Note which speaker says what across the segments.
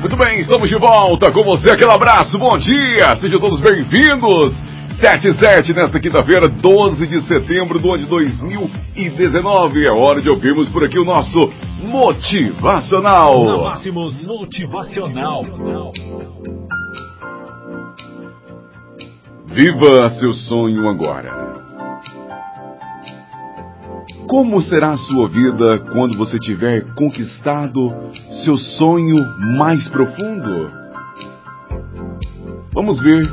Speaker 1: Muito bem, estamos de volta com você. Aquele abraço, bom dia. Sejam todos bem-vindos. 77 nesta quinta-feira, 12 de setembro do ano de 2019. É hora de ouvirmos por aqui o nosso Motivacional.
Speaker 2: Na Máximos Motivacional.
Speaker 1: Viva seu sonho agora. Como será a sua vida quando você tiver conquistado seu sonho mais profundo? Vamos ver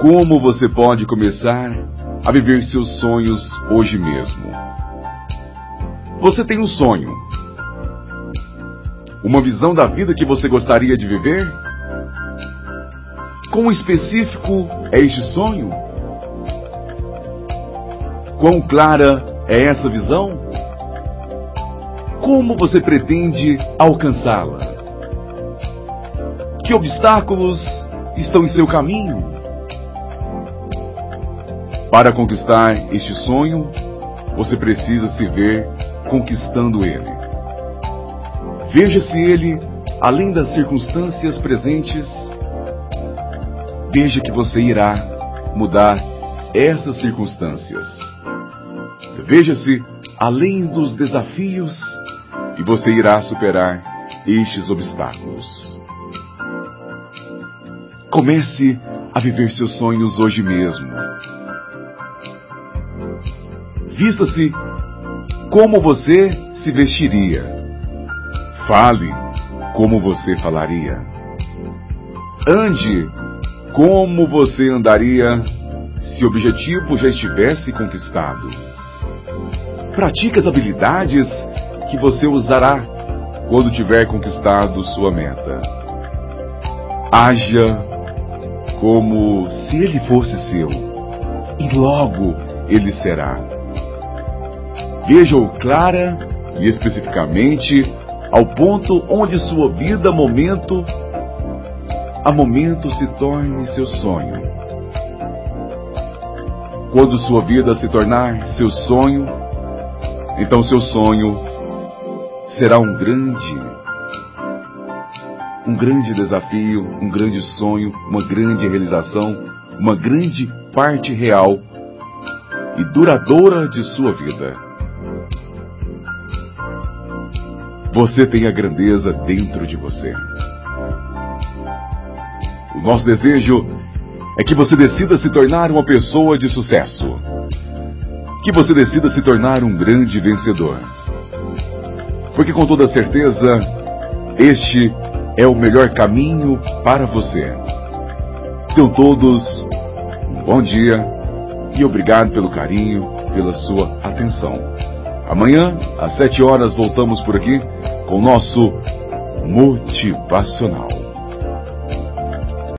Speaker 1: como você pode começar a viver seus sonhos hoje mesmo. Você tem um sonho, uma visão da vida que você gostaria de viver? Quão específico é este sonho? Quão clara é essa visão? Como você pretende alcançá-la? Que obstáculos estão em seu caminho? Para conquistar este sonho, você precisa se ver conquistando ele. Veja-se ele além das circunstâncias presentes. Veja que você irá mudar essas circunstâncias. Veja-se além dos desafios e você irá superar estes obstáculos. Comece a viver seus sonhos hoje mesmo. Vista-se como você se vestiria. Fale como você falaria. Ande como você andaria se o objetivo já estivesse conquistado. Pratique as habilidades que você usará quando tiver conquistado sua meta. Haja como se ele fosse seu, e logo ele será. Veja-o clara e especificamente ao ponto onde sua vida, momento a momento, se torne seu sonho. Quando sua vida se tornar seu sonho, então seu sonho será um grande, um grande desafio, um grande sonho, uma grande realização, uma grande parte real e duradoura de sua vida. Você tem a grandeza dentro de você. O nosso desejo é que você decida se tornar uma pessoa de sucesso. Que você decida se tornar um grande vencedor. Porque com toda certeza, este é o melhor caminho para você. Tenham todos um bom dia e obrigado pelo carinho, pela sua atenção. Amanhã, às sete horas, voltamos por aqui com o nosso Motivacional.